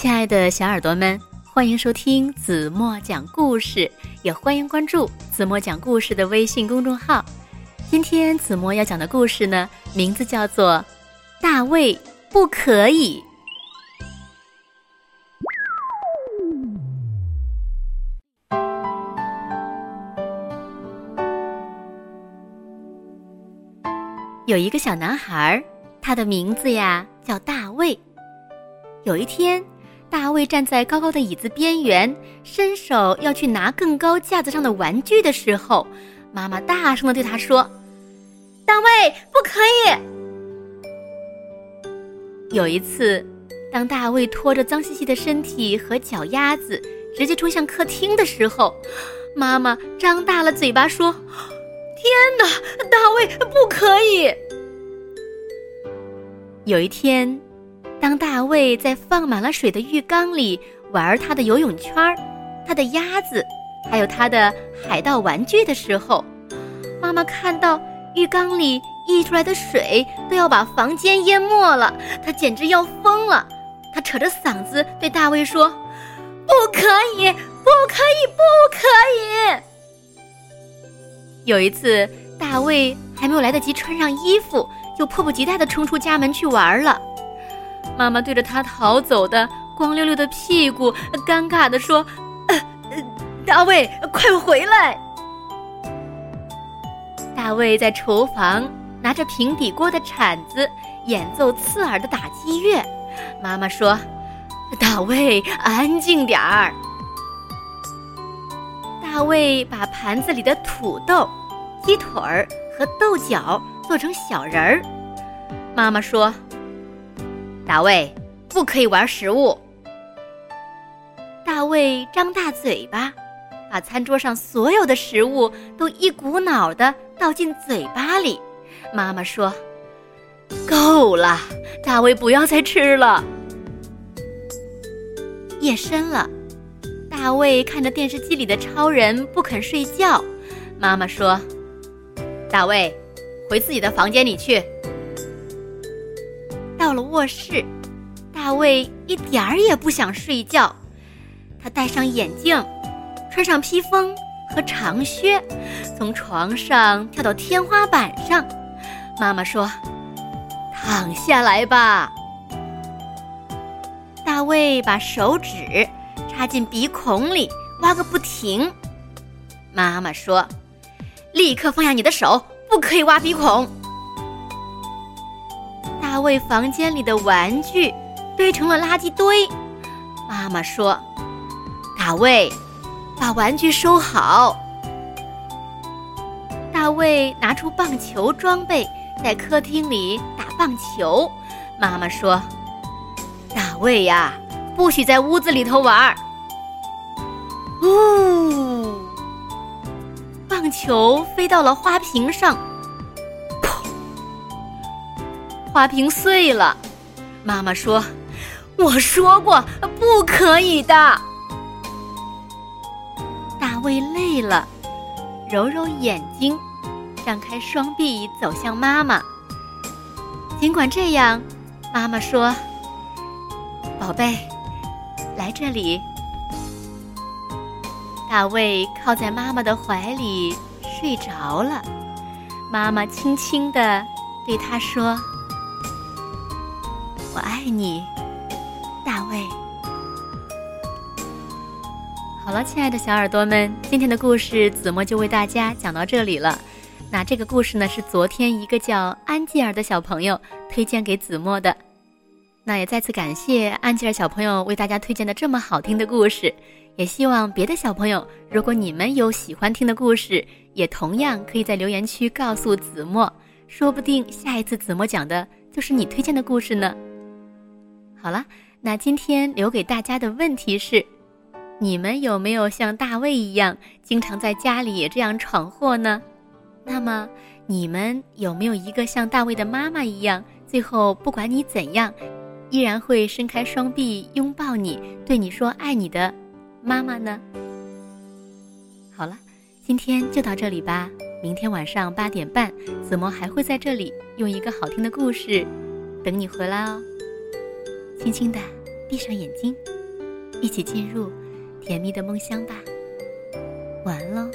亲爱的小耳朵们，欢迎收听子墨讲故事，也欢迎关注子墨讲故事的微信公众号。今天子墨要讲的故事呢，名字叫做《大卫不可以》。有一个小男孩，他的名字呀叫大卫。有一天，大卫站在高高的椅子边缘，伸手要去拿更高架子上的玩具的时候，妈妈大声的对他说：“大卫，不可以！”有一次，当大卫拖着脏兮兮的身体和脚丫子直接冲向客厅的时候，妈妈张大了嘴巴说：“天哪，大卫，不可以！”有一天。当大卫在放满了水的浴缸里玩他的游泳圈、他的鸭子，还有他的海盗玩具的时候，妈妈看到浴缸里溢出来的水都要把房间淹没了，她简直要疯了。她扯着嗓子对大卫说：“不可以，不可以，不可以！”有一次，大卫还没有来得及穿上衣服，就迫不及待地冲出家门去玩了。妈妈对着他逃走的光溜溜的屁股，尴尬地说：“大卫，快回来！”大卫在厨房拿着平底锅的铲子演奏刺耳的打击乐。妈妈说：“大卫，安静点儿。”大卫把盘子里的土豆、鸡腿儿和豆角做成小人儿。妈妈说。大卫，不可以玩食物。大卫张大嘴巴，把餐桌上所有的食物都一股脑的倒进嘴巴里。妈妈说：“够了，大卫，不要再吃了。”夜深了，大卫看着电视机里的超人不肯睡觉。妈妈说：“大卫，回自己的房间里去。”到了卧室，大卫一点儿也不想睡觉。他戴上眼镜，穿上披风和长靴，从床上跳到天花板上。妈妈说：“躺下来吧。”大卫把手指插进鼻孔里挖个不停。妈妈说：“立刻放下你的手，不可以挖鼻孔。”大卫房间里的玩具堆成了垃圾堆。妈妈说：“大卫，把玩具收好。”大卫拿出棒球装备，在客厅里打棒球。妈妈说：“大卫呀，不许在屋子里头玩。”呜，棒球飞到了花瓶上。花瓶碎了，妈妈说：“我说过不可以的。”大卫累了，揉揉眼睛，张开双臂走向妈妈。尽管这样，妈妈说：“宝贝，来这里。”大卫靠在妈妈的怀里睡着了。妈妈轻轻地对他说。我爱你，大卫。好了，亲爱的小耳朵们，今天的故事子墨就为大家讲到这里了。那这个故事呢，是昨天一个叫安吉尔的小朋友推荐给子墨的。那也再次感谢安吉尔小朋友为大家推荐的这么好听的故事。也希望别的小朋友，如果你们有喜欢听的故事，也同样可以在留言区告诉子墨，说不定下一次子墨讲的就是你推荐的故事呢。好了，那今天留给大家的问题是：你们有没有像大卫一样，经常在家里也这样闯祸呢？那么，你们有没有一个像大卫的妈妈一样，最后不管你怎样，依然会伸开双臂拥抱你，对你说爱你的妈妈呢？好了，今天就到这里吧。明天晚上八点半，子墨还会在这里用一个好听的故事等你回来哦。轻轻的闭上眼睛，一起进入甜蜜的梦乡吧。晚安喽。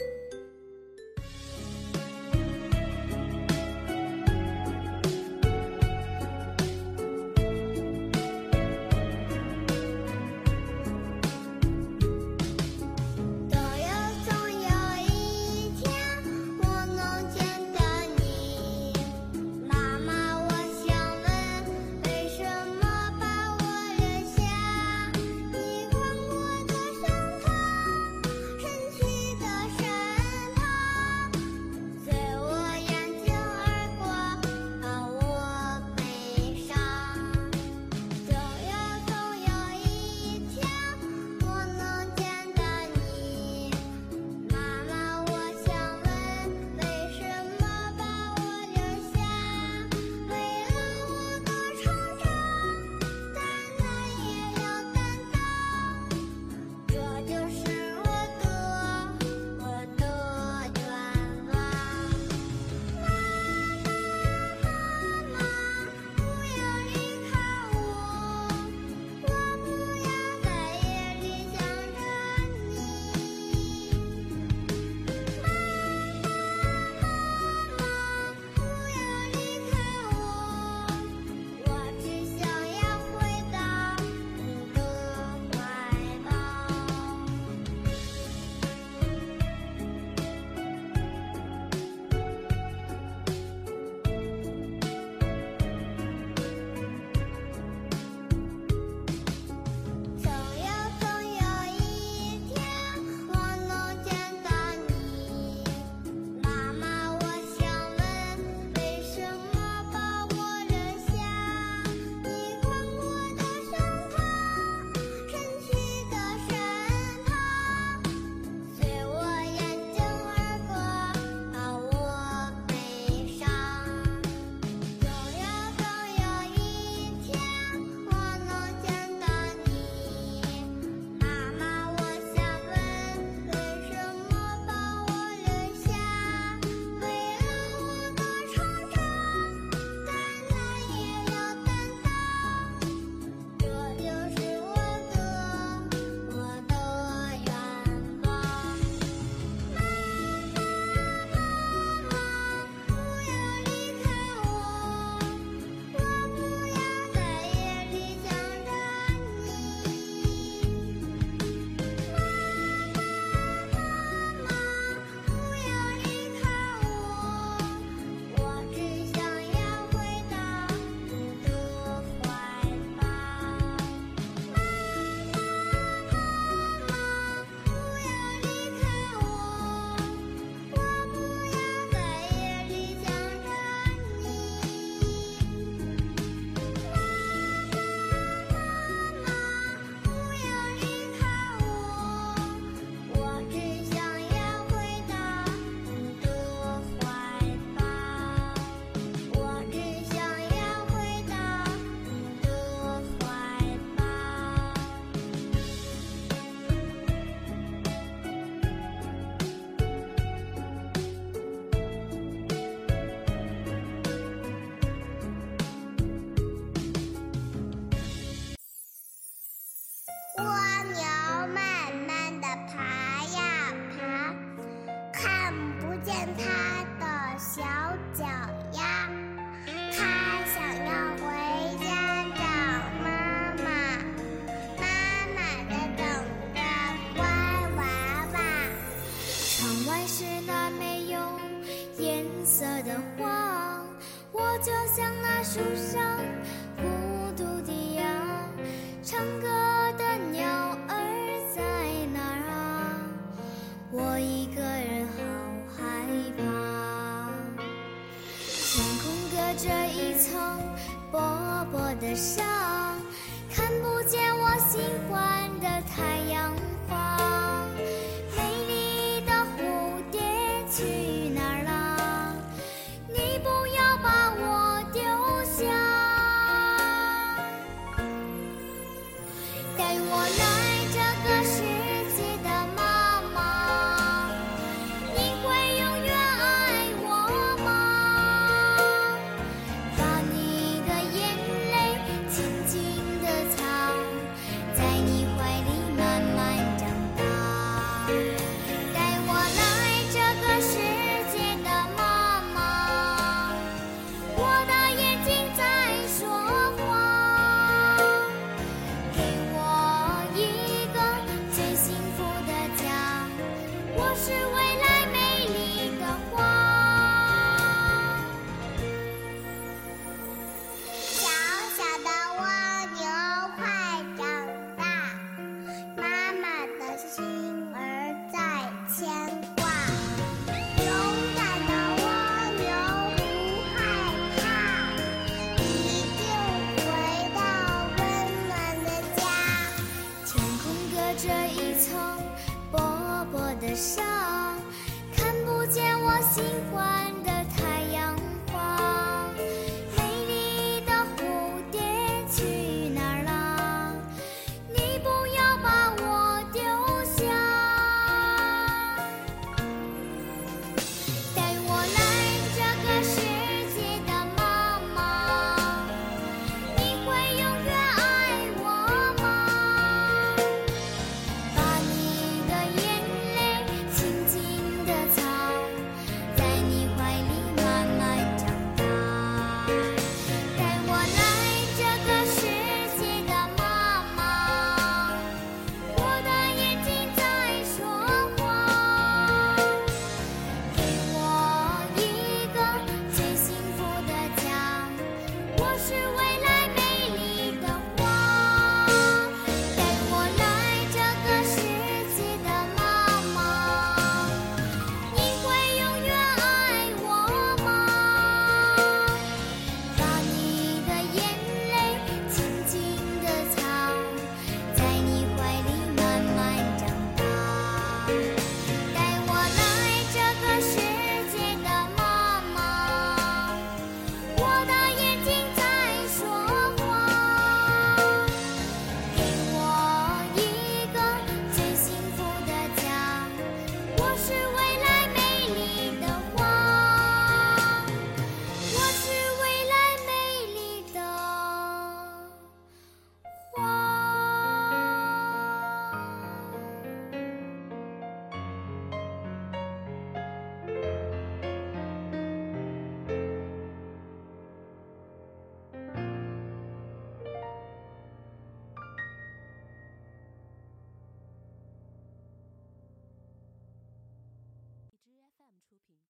的笑，